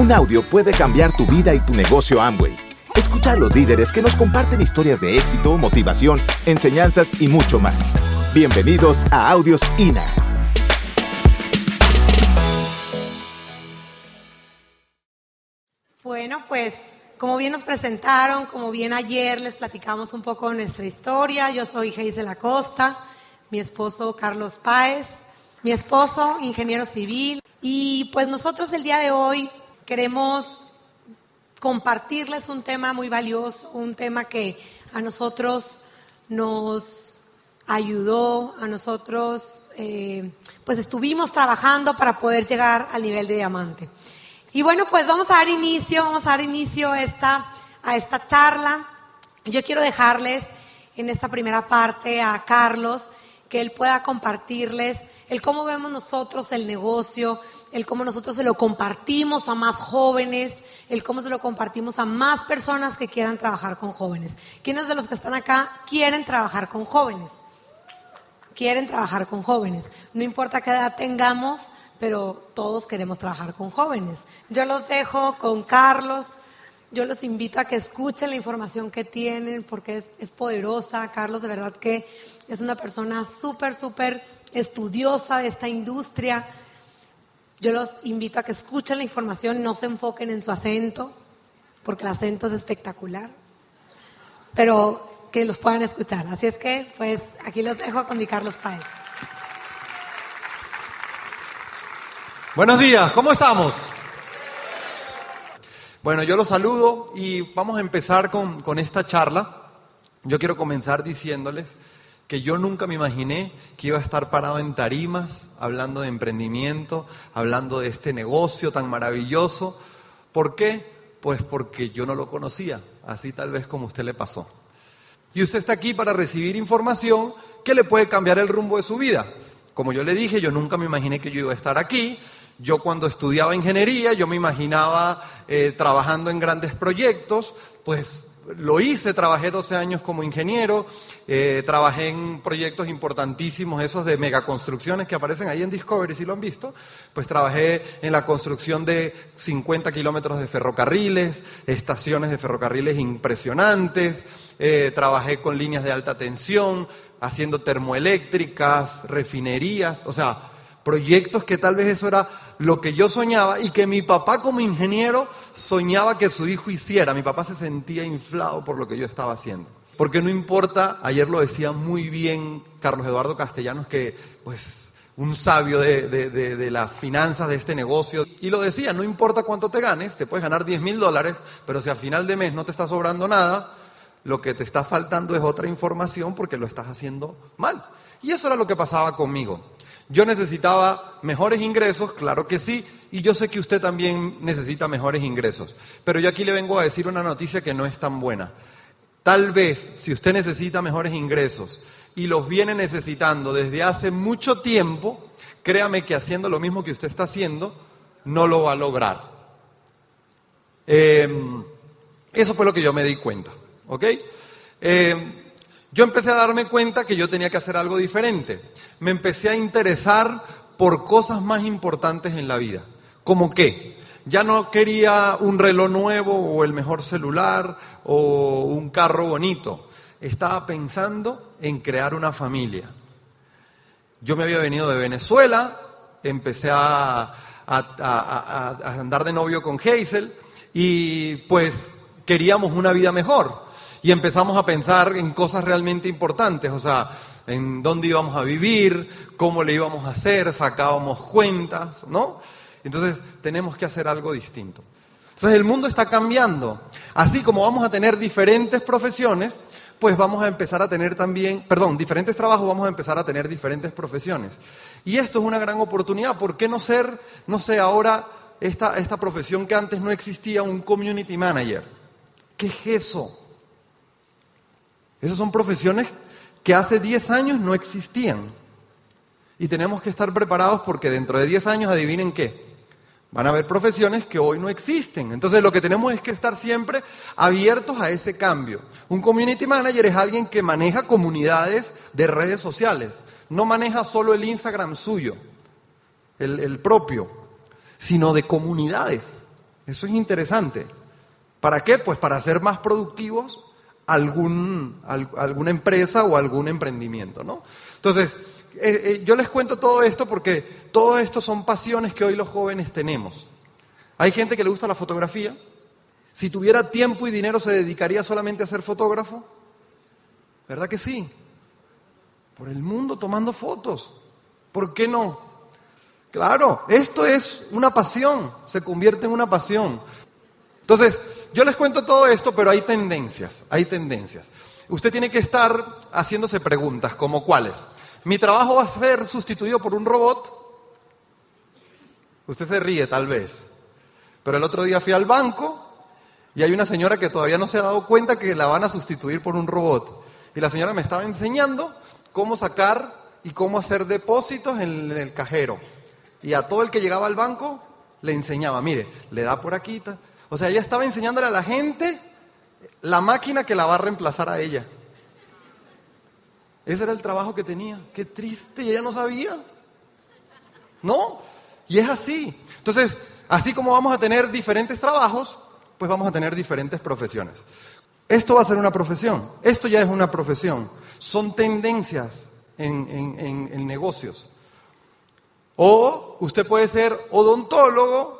Un audio puede cambiar tu vida y tu negocio Amway. Escucha a los líderes que nos comparten historias de éxito, motivación, enseñanzas y mucho más. Bienvenidos a Audios INA. Bueno, pues como bien nos presentaron, como bien ayer les platicamos un poco de nuestra historia, yo soy Geisel Acosta, mi esposo Carlos Páez, mi esposo ingeniero civil y pues nosotros el día de hoy queremos compartirles un tema muy valioso, un tema que a nosotros nos ayudó, a nosotros eh, pues estuvimos trabajando para poder llegar al nivel de diamante. Y bueno, pues vamos a dar inicio, vamos a dar inicio esta, a esta charla. Yo quiero dejarles en esta primera parte a Carlos, que él pueda compartirles el cómo vemos nosotros el negocio, el cómo nosotros se lo compartimos a más jóvenes, el cómo se lo compartimos a más personas que quieran trabajar con jóvenes. ¿Quiénes de los que están acá quieren trabajar con jóvenes? Quieren trabajar con jóvenes. No importa qué edad tengamos, pero todos queremos trabajar con jóvenes. Yo los dejo con Carlos. Yo los invito a que escuchen la información que tienen porque es, es poderosa. Carlos de verdad que es una persona súper, súper estudiosa de esta industria. Yo los invito a que escuchen la información, no se enfoquen en su acento, porque el acento es espectacular, pero que los puedan escuchar. Así es que, pues, aquí los dejo con mi Carlos Páez. Buenos días, ¿cómo estamos? Bueno, yo los saludo y vamos a empezar con, con, esta charla. Yo quiero comenzar diciéndoles que yo nunca me imaginé que iba a estar parado en tarimas, hablando de emprendimiento, hablando de este negocio tan maravilloso. ¿Por qué? Pues porque yo no lo conocía, así tal vez como usted le pasó. Y usted está aquí para recibir información que le puede cambiar el rumbo de su vida. Como yo le dije, yo nunca me imaginé que yo iba a estar aquí. Yo cuando estudiaba ingeniería, yo me imaginaba eh, trabajando en grandes proyectos, pues lo hice, trabajé 12 años como ingeniero, eh, trabajé en proyectos importantísimos, esos de megaconstrucciones que aparecen ahí en Discovery, si lo han visto, pues trabajé en la construcción de 50 kilómetros de ferrocarriles, estaciones de ferrocarriles impresionantes, eh, trabajé con líneas de alta tensión, haciendo termoeléctricas, refinerías, o sea, proyectos que tal vez eso era lo que yo soñaba y que mi papá como ingeniero soñaba que su hijo hiciera. Mi papá se sentía inflado por lo que yo estaba haciendo. Porque no importa, ayer lo decía muy bien Carlos Eduardo Castellanos, que pues un sabio de, de, de, las finanzas de este negocio, y lo decía, no importa cuánto te ganes, te puedes ganar 10 mil dólares, pero si al final de mes no te está sobrando nada, lo que te está faltando es otra información porque lo estás haciendo mal. Y eso era lo que pasaba conmigo. Yo necesitaba mejores ingresos, claro que sí, y yo sé que usted también necesita mejores ingresos. Pero yo aquí le vengo a decir una noticia que no es tan buena. Tal vez, si usted necesita mejores ingresos y los viene necesitando desde hace mucho tiempo, créame que haciendo lo mismo que usted está haciendo, no lo va a lograr. Eh, eso fue lo que yo me di cuenta, ¿ok? Eh, yo empecé a darme cuenta que yo tenía que hacer algo diferente. Me empecé a interesar por cosas más importantes en la vida. ¿Como qué? Ya no quería un reloj nuevo o el mejor celular o un carro bonito. Estaba pensando en crear una familia. Yo me había venido de Venezuela, empecé a andar de novio con Hazel y pues queríamos una vida mejor y empezamos a pensar en cosas realmente importantes, o sea, en dónde íbamos a vivir, cómo le íbamos a hacer, sacábamos cuentas, ¿no? Entonces tenemos que hacer algo distinto. Entonces el mundo está cambiando. Así como vamos a tener diferentes profesiones, pues vamos a empezar a tener también, perdón, diferentes trabajos, vamos a empezar a tener diferentes profesiones. Y esto es una gran oportunidad. ¿Por qué no ser, no sé, ahora esta, esta profesión que antes no existía, un community manager? ¿Qué es eso? Esas son profesiones que hace 10 años no existían. Y tenemos que estar preparados porque dentro de 10 años, adivinen qué, van a haber profesiones que hoy no existen. Entonces lo que tenemos es que estar siempre abiertos a ese cambio. Un community manager es alguien que maneja comunidades de redes sociales. No maneja solo el Instagram suyo, el, el propio, sino de comunidades. Eso es interesante. ¿Para qué? Pues para ser más productivos algún, alguna empresa o algún emprendimiento, ¿no? Entonces, eh, eh, yo les cuento todo esto porque todo esto son pasiones que hoy los jóvenes tenemos. Hay gente que le gusta la fotografía. Si tuviera tiempo y dinero, ¿se dedicaría solamente a ser fotógrafo? ¿Verdad que sí? Por el mundo tomando fotos. ¿Por qué no? Claro, esto es una pasión, se convierte en una pasión. Entonces, yo les cuento todo esto, pero hay tendencias, hay tendencias. Usted tiene que estar haciéndose preguntas, como cuáles. ¿Mi trabajo va a ser sustituido por un robot? Usted se ríe tal vez. Pero el otro día fui al banco y hay una señora que todavía no se ha dado cuenta que la van a sustituir por un robot. Y la señora me estaba enseñando cómo sacar y cómo hacer depósitos en el cajero. Y a todo el que llegaba al banco le enseñaba, mire, le da por aquí. O sea, ella estaba enseñándole a la gente la máquina que la va a reemplazar a ella. Ese era el trabajo que tenía. Qué triste, y ella no sabía. ¿No? Y es así. Entonces, así como vamos a tener diferentes trabajos, pues vamos a tener diferentes profesiones. Esto va a ser una profesión. Esto ya es una profesión. Son tendencias en, en negocios. O usted puede ser odontólogo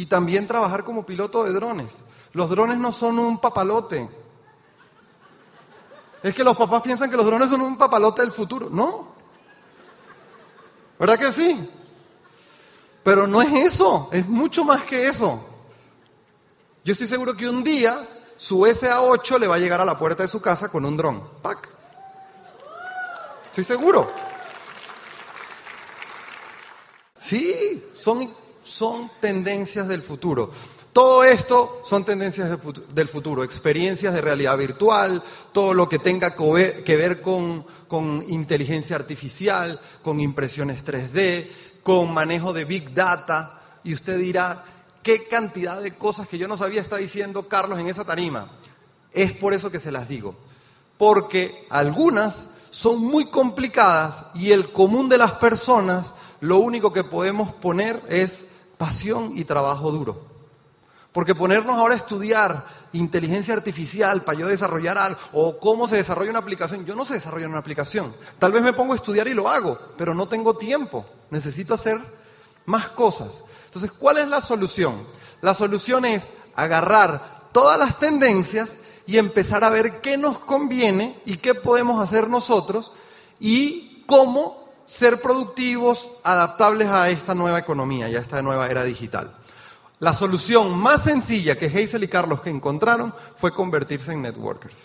y también trabajar como piloto de drones. Los drones no son un papalote. Es que los papás piensan que los drones son un papalote del futuro. No. ¿Verdad que sí? Pero no es eso, es mucho más que eso. Yo estoy seguro que un día su SA8 le va a llegar a la puerta de su casa con un dron. ¡Pac! Estoy seguro. Sí, son, son tendencias del futuro. Todo esto son tendencias del futuro, experiencias de realidad virtual, todo lo que tenga que ver con, con inteligencia artificial, con impresiones 3D, con manejo de Big Data. Y usted dirá, ¿qué cantidad de cosas que yo no sabía está diciendo Carlos en esa tarima? Es por eso que se las digo. Porque algunas son muy complicadas y el común de las personas lo único que podemos poner es pasión y trabajo duro. Porque ponernos ahora a estudiar inteligencia artificial para yo desarrollar algo, o cómo se desarrolla una aplicación, yo no sé desarrollar una aplicación. Tal vez me pongo a estudiar y lo hago, pero no tengo tiempo. Necesito hacer más cosas. Entonces, ¿cuál es la solución? La solución es agarrar todas las tendencias y empezar a ver qué nos conviene y qué podemos hacer nosotros y cómo ser productivos, adaptables a esta nueva economía y a esta nueva era digital. La solución más sencilla que Hazel y Carlos que encontraron fue convertirse en networkers.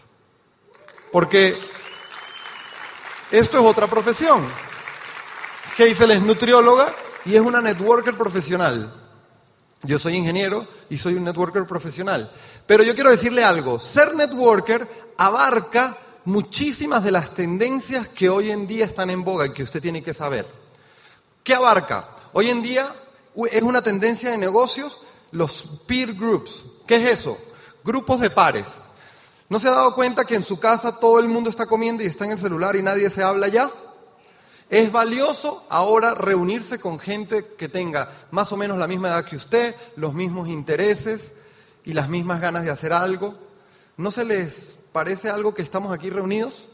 Porque esto es otra profesión. Hazel es nutrióloga y es una networker profesional. Yo soy ingeniero y soy un networker profesional. Pero yo quiero decirle algo, ser networker abarca muchísimas de las tendencias que hoy en día están en boga y que usted tiene que saber. ¿Qué abarca? Hoy en día es una tendencia de negocios los peer groups. ¿Qué es eso? Grupos de pares. ¿No se ha dado cuenta que en su casa todo el mundo está comiendo y está en el celular y nadie se habla ya? Es valioso ahora reunirse con gente que tenga más o menos la misma edad que usted, los mismos intereses y las mismas ganas de hacer algo. ¿No se les parece algo que estamos aquí reunidos?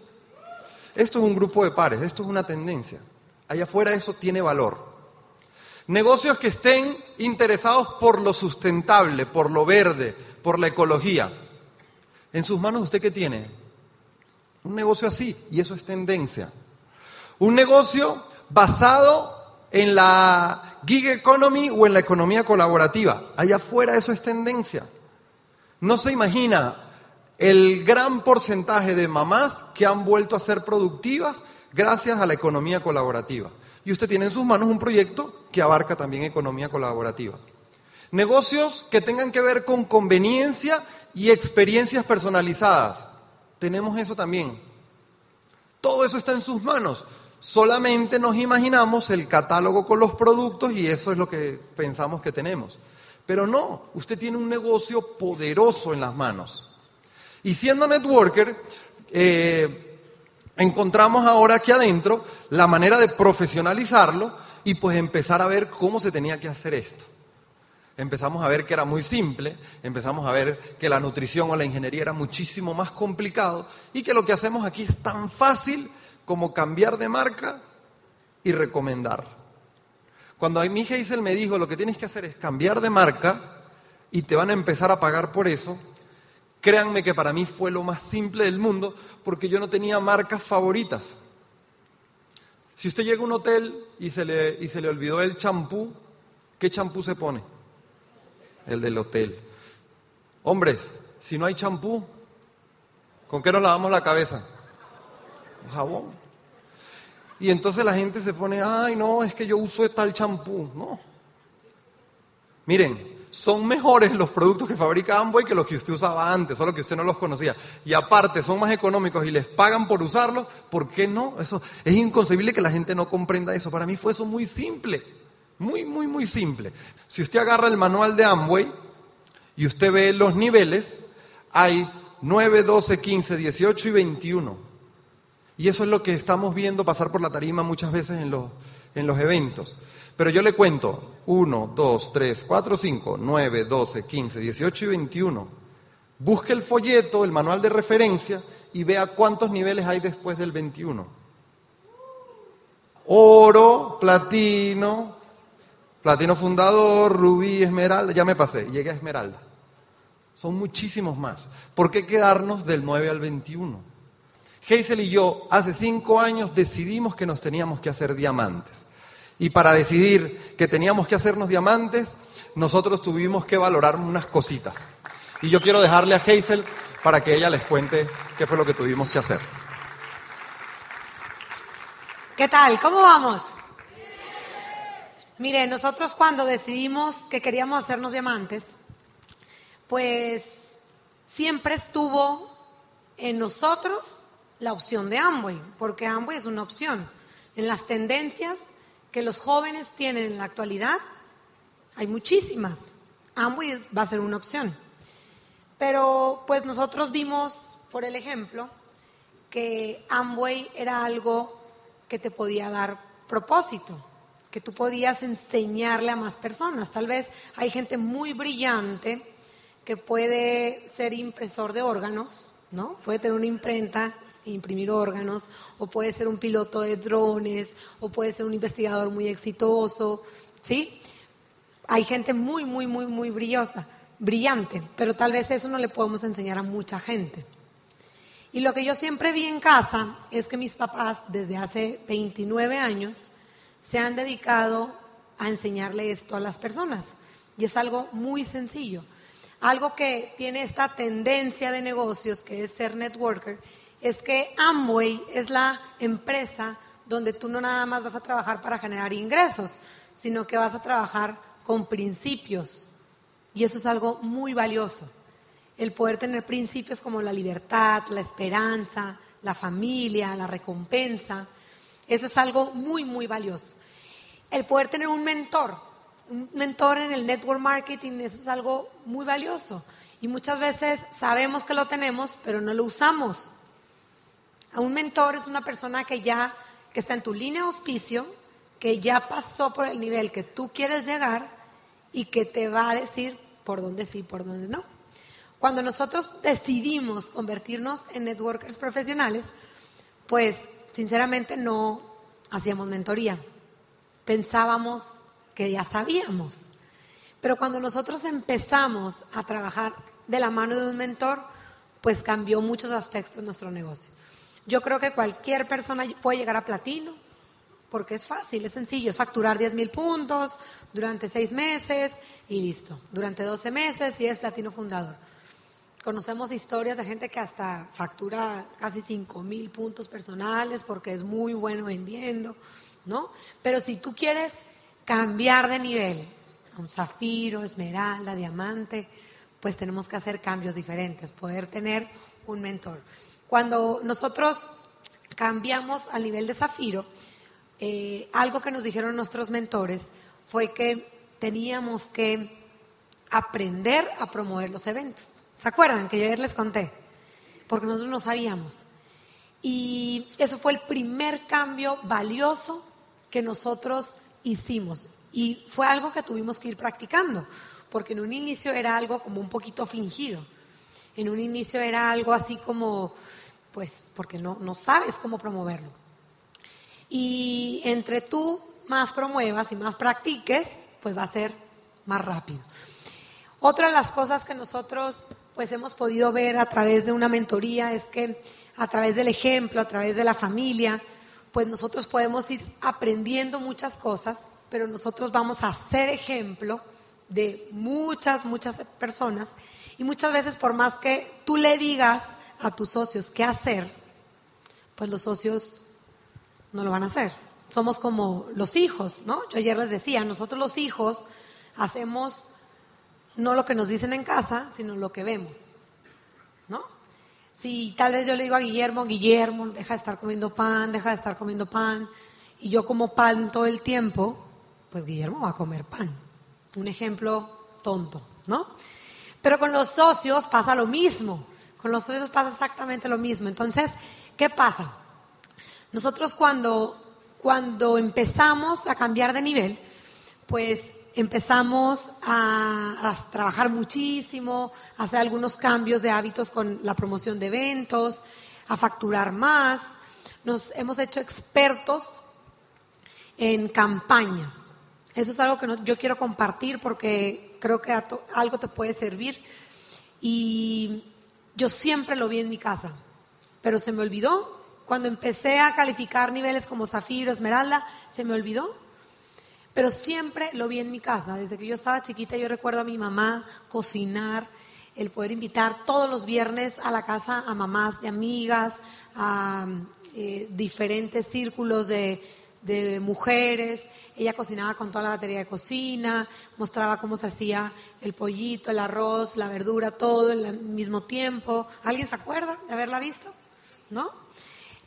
Esto es un grupo de pares, esto es una tendencia. Allá afuera eso tiene valor. Negocios que estén interesados por lo sustentable, por lo verde, por la ecología. En sus manos usted qué tiene? Un negocio así, y eso es tendencia. Un negocio basado en la gig economy o en la economía colaborativa. Allá afuera eso es tendencia. No se imagina el gran porcentaje de mamás que han vuelto a ser productivas gracias a la economía colaborativa y usted tiene en sus manos un proyecto que abarca también economía colaborativa. Negocios que tengan que ver con conveniencia y experiencias personalizadas. Tenemos eso también. Todo eso está en sus manos. Solamente nos imaginamos el catálogo con los productos y eso es lo que pensamos que tenemos. Pero no, usted tiene un negocio poderoso en las manos. Y siendo networker, eh, encontramos ahora aquí adentro la manera de profesionalizarlo y pues empezar a ver cómo se tenía que hacer esto. empezamos a ver que era muy simple, empezamos a ver que la nutrición o la ingeniería era muchísimo más complicado y que lo que hacemos aquí es tan fácil como cambiar de marca y recomendar. Cuando a Hazel me dijo lo que tienes que hacer es cambiar de marca y te van a empezar a pagar por eso, créanme que para mí fue lo más simple del mundo porque yo no tenía marcas favoritas. Si usted llega a un hotel y se le, y se le olvidó el champú, ¿qué champú se pone? El del hotel. Hombres, si no hay champú, ¿con qué nos lavamos la cabeza? Jabón. Y entonces la gente se pone, ay, no, es que yo uso tal champú. No. Miren, son mejores los productos que fabrica Amway que los que usted usaba antes, solo que usted no los conocía. Y aparte, son más económicos y les pagan por usarlos, ¿por qué no? Eso es inconcebible que la gente no comprenda eso. Para mí fue eso muy simple, muy, muy, muy simple. Si usted agarra el manual de Amway y usted ve los niveles, hay 9, 12, 15, 18 y 21. Y eso es lo que estamos viendo pasar por la tarima muchas veces en los, en los eventos. Pero yo le cuento 1, 2, 3, 4, 5, 9, 12, 15, 18 y 21. Busque el folleto, el manual de referencia y vea cuántos niveles hay después del 21. Oro, platino, platino fundador, rubí, esmeralda, ya me pasé, llegué a esmeralda. Son muchísimos más. ¿Por qué quedarnos del 9 al 21? Hazel y yo hace cinco años decidimos que nos teníamos que hacer diamantes. Y para decidir que teníamos que hacernos diamantes, nosotros tuvimos que valorar unas cositas. Y yo quiero dejarle a Hazel para que ella les cuente qué fue lo que tuvimos que hacer. ¿Qué tal? ¿Cómo vamos? Mire, nosotros cuando decidimos que queríamos hacernos diamantes, pues siempre estuvo en nosotros la opción de Amway, porque Amway es una opción. En las tendencias que los jóvenes tienen en la actualidad, hay muchísimas. Amway va a ser una opción. Pero pues nosotros vimos, por el ejemplo, que Amway era algo que te podía dar propósito, que tú podías enseñarle a más personas. Tal vez hay gente muy brillante que puede ser impresor de órganos, ¿no? Puede tener una imprenta imprimir órganos, o puede ser un piloto de drones, o puede ser un investigador muy exitoso, ¿sí? Hay gente muy, muy, muy, muy brillosa, brillante, pero tal vez eso no le podemos enseñar a mucha gente. Y lo que yo siempre vi en casa es que mis papás, desde hace 29 años, se han dedicado a enseñarle esto a las personas. Y es algo muy sencillo. Algo que tiene esta tendencia de negocios, que es ser networker, es que Amway es la empresa donde tú no nada más vas a trabajar para generar ingresos, sino que vas a trabajar con principios. Y eso es algo muy valioso. El poder tener principios como la libertad, la esperanza, la familia, la recompensa. Eso es algo muy, muy valioso. El poder tener un mentor, un mentor en el network marketing, eso es algo muy valioso. Y muchas veces sabemos que lo tenemos, pero no lo usamos. A un mentor es una persona que ya que está en tu línea de auspicio, que ya pasó por el nivel que tú quieres llegar y que te va a decir por dónde sí, por dónde no. Cuando nosotros decidimos convertirnos en networkers profesionales, pues sinceramente no hacíamos mentoría. Pensábamos que ya sabíamos. Pero cuando nosotros empezamos a trabajar de la mano de un mentor, pues cambió muchos aspectos de nuestro negocio. Yo creo que cualquier persona puede llegar a platino, porque es fácil, es sencillo, es facturar 10 mil puntos durante seis meses y listo. Durante 12 meses y es platino fundador. Conocemos historias de gente que hasta factura casi 5 mil puntos personales porque es muy bueno vendiendo, ¿no? Pero si tú quieres cambiar de nivel a un zafiro, esmeralda, diamante, pues tenemos que hacer cambios diferentes, poder tener un mentor. Cuando nosotros cambiamos al nivel de zafiro, eh, algo que nos dijeron nuestros mentores fue que teníamos que aprender a promover los eventos. ¿Se acuerdan que yo ayer les conté? Porque nosotros no sabíamos. Y eso fue el primer cambio valioso que nosotros hicimos. Y fue algo que tuvimos que ir practicando, porque en un inicio era algo como un poquito fingido. En un inicio era algo así como, pues, porque no, no sabes cómo promoverlo. Y entre tú más promuevas y más practiques, pues va a ser más rápido. Otra de las cosas que nosotros pues hemos podido ver a través de una mentoría es que a través del ejemplo, a través de la familia, pues nosotros podemos ir aprendiendo muchas cosas, pero nosotros vamos a ser ejemplo de muchas, muchas personas y muchas veces por más que tú le digas a tus socios qué hacer, pues los socios no lo van a hacer. Somos como los hijos, ¿no? Yo ayer les decía, nosotros los hijos hacemos no lo que nos dicen en casa, sino lo que vemos, ¿no? Si tal vez yo le digo a Guillermo, Guillermo, deja de estar comiendo pan, deja de estar comiendo pan, y yo como pan todo el tiempo, pues Guillermo va a comer pan. Un ejemplo tonto, ¿no? Pero con los socios pasa lo mismo, con los socios pasa exactamente lo mismo. Entonces, ¿qué pasa? Nosotros cuando, cuando empezamos a cambiar de nivel, pues empezamos a, trabajar muchísimo, a hacer algunos cambios de hábitos con la promoción de eventos, a facturar más. Nos hemos hecho expertos en campañas. Eso es algo que yo quiero compartir porque creo que algo te puede servir. Y yo siempre lo vi en mi casa, pero se me olvidó. Cuando empecé a calificar niveles como Zafiro, Esmeralda, se me olvidó pero siempre lo vi en mi casa. Desde que yo estaba chiquita, yo recuerdo a mi mamá cocinar, el poder invitar todos los viernes a la casa a mamás de amigas, a eh, diferentes círculos de, de mujeres. Ella cocinaba con toda la batería de cocina, mostraba cómo se hacía el pollito, el arroz, la verdura, todo al mismo tiempo. ¿Alguien se acuerda de haberla visto? ¿No?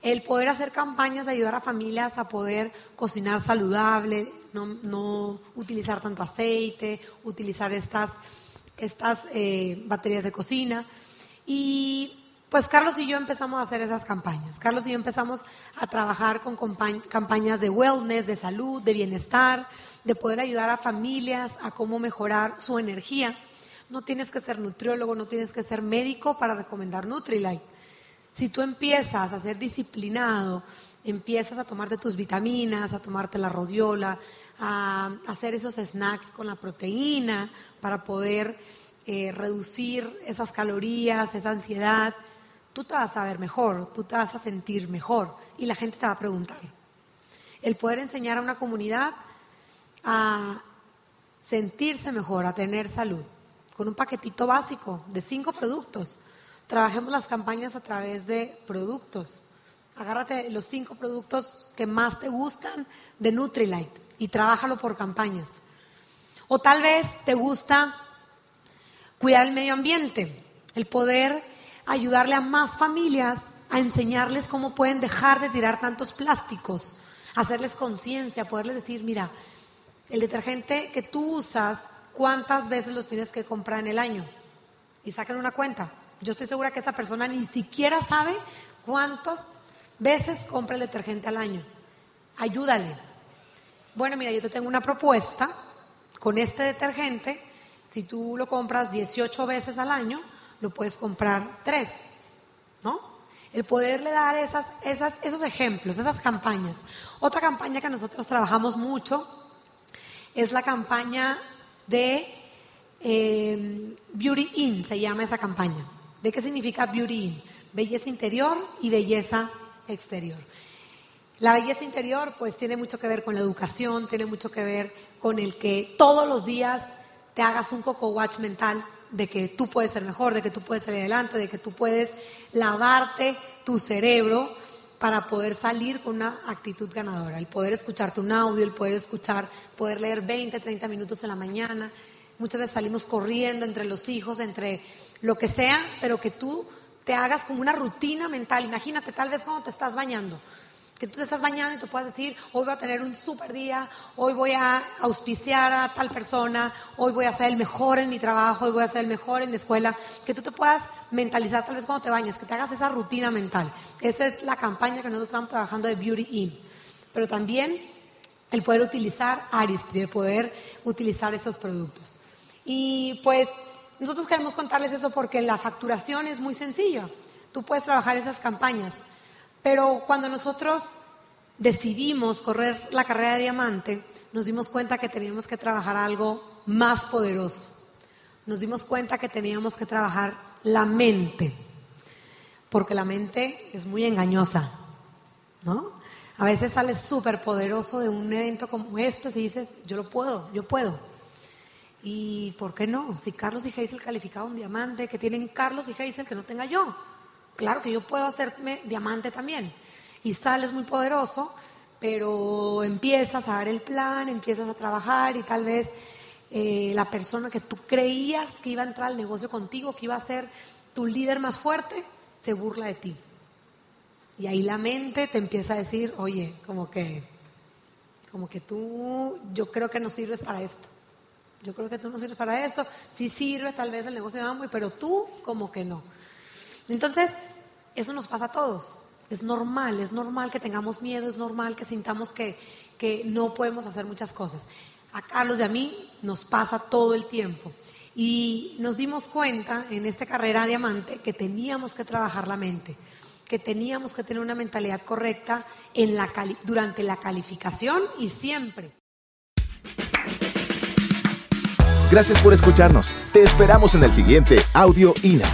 El poder hacer campañas de ayudar a familias a poder cocinar saludable, no, utilizar tanto aceite, utilizar estas, estas eh, baterías de cocina. Y pues Carlos y yo empezamos a hacer esas campañas. Carlos y yo empezamos a trabajar con campañas de wellness, de salud, de bienestar, de poder ayudar a familias a cómo mejorar su energía. No tienes que ser nutriólogo, no tienes que ser médico para recomendar Nutrilite. Si tú empiezas a ser disciplinado, empiezas a tomarte tus vitaminas, a tomarte la rodiola, a hacer esos snacks con la proteína para poder eh, reducir esas calorías, esa ansiedad, tú te vas a ver mejor, tú te vas a sentir mejor y la gente te va a preguntar. El poder enseñar a una comunidad a sentirse mejor, a tener salud, con un paquetito básico de cinco productos. Trabajemos las campañas a través de productos. Agárrate los cinco productos que más te gustan de Nutrilite y trabájalo por campañas. O tal vez te gusta cuidar el medio ambiente, el poder ayudarle a más familias a enseñarles cómo pueden dejar de tirar tantos plásticos, hacerles conciencia, poderles decir, mira, el detergente que tú usas, ¿cuántas veces los tienes que comprar en el año? Y saquen una cuenta. Yo estoy segura que esa persona ni siquiera sabe cuántas veces compra el detergente al año. Ayúdale, bueno, mira, yo te tengo una propuesta con este detergente. Si tú lo compras 18 veces al año, lo puedes comprar 3, ¿no? El poderle dar esas, esas, esos ejemplos, esas campañas. Otra campaña que nosotros trabajamos mucho es la campaña de eh, Beauty In, se llama esa campaña. ¿De qué significa Beauty In? Belleza interior y belleza exterior. La belleza interior pues tiene mucho que ver con la educación, tiene mucho que ver con el que todos los días te hagas un coco watch mental de que tú puedes ser mejor, de que tú puedes salir adelante, de que tú puedes lavarte tu cerebro para poder salir con una actitud ganadora, el poder escucharte un audio, el poder escuchar, poder leer 20, 30 minutos en la mañana. Muchas veces salimos corriendo entre los hijos, entre lo que sea, pero que tú te hagas como una rutina mental. Imagínate, tal vez cuando te estás bañando, que tú te estás bañando y tú puedes decir, hoy voy a tener un super día, hoy voy a auspiciar a tal persona, hoy voy a ser el mejor en mi trabajo, hoy voy a ser el mejor en mi escuela, que tú te puedas mentalizar tal vez cuando te bañas, que te hagas esa rutina mental. Esa es la campaña que nosotros estamos trabajando de Beauty In. Pero también el poder utilizar Aristry, el poder utilizar esos productos. Y pues nosotros queremos contarles eso porque la facturación es muy sencilla. Tú puedes trabajar esas campañas, pero cuando nosotros decidimos correr la carrera de diamante, nos dimos cuenta que teníamos que trabajar algo más poderoso. Nos dimos cuenta que teníamos que trabajar la mente, porque la mente es muy engañosa, ¿no? A veces sales súper poderoso de un evento como este y dices, yo lo puedo, yo puedo. ¿Y por qué no? Si Carlos y Hazel calificaron diamante, que tienen Carlos y Hazel que no tenga yo. Claro que yo puedo hacerme diamante también. Y sales muy poderoso, pero empiezas a dar el plan, empiezas a trabajar y tal vez eh, la persona que tú creías que iba a entrar al negocio contigo, que iba a ser tu líder más fuerte, se burla de ti. Y ahí la mente te empieza a decir, oye, como que, como que tú, yo creo que no sirves para esto. Yo creo que tú no sirves para esto. Sí sirve tal vez el negocio de Amway, pero tú como que no. Entonces, eso nos pasa a todos. Es normal, es normal que tengamos miedo, es normal que sintamos que, que no podemos hacer muchas cosas. A Carlos y a mí nos pasa todo el tiempo. Y nos dimos cuenta en esta carrera diamante que teníamos que trabajar la mente que teníamos que tener una mentalidad correcta en la durante la calificación y siempre. Gracias por escucharnos. Te esperamos en el siguiente Audio INA.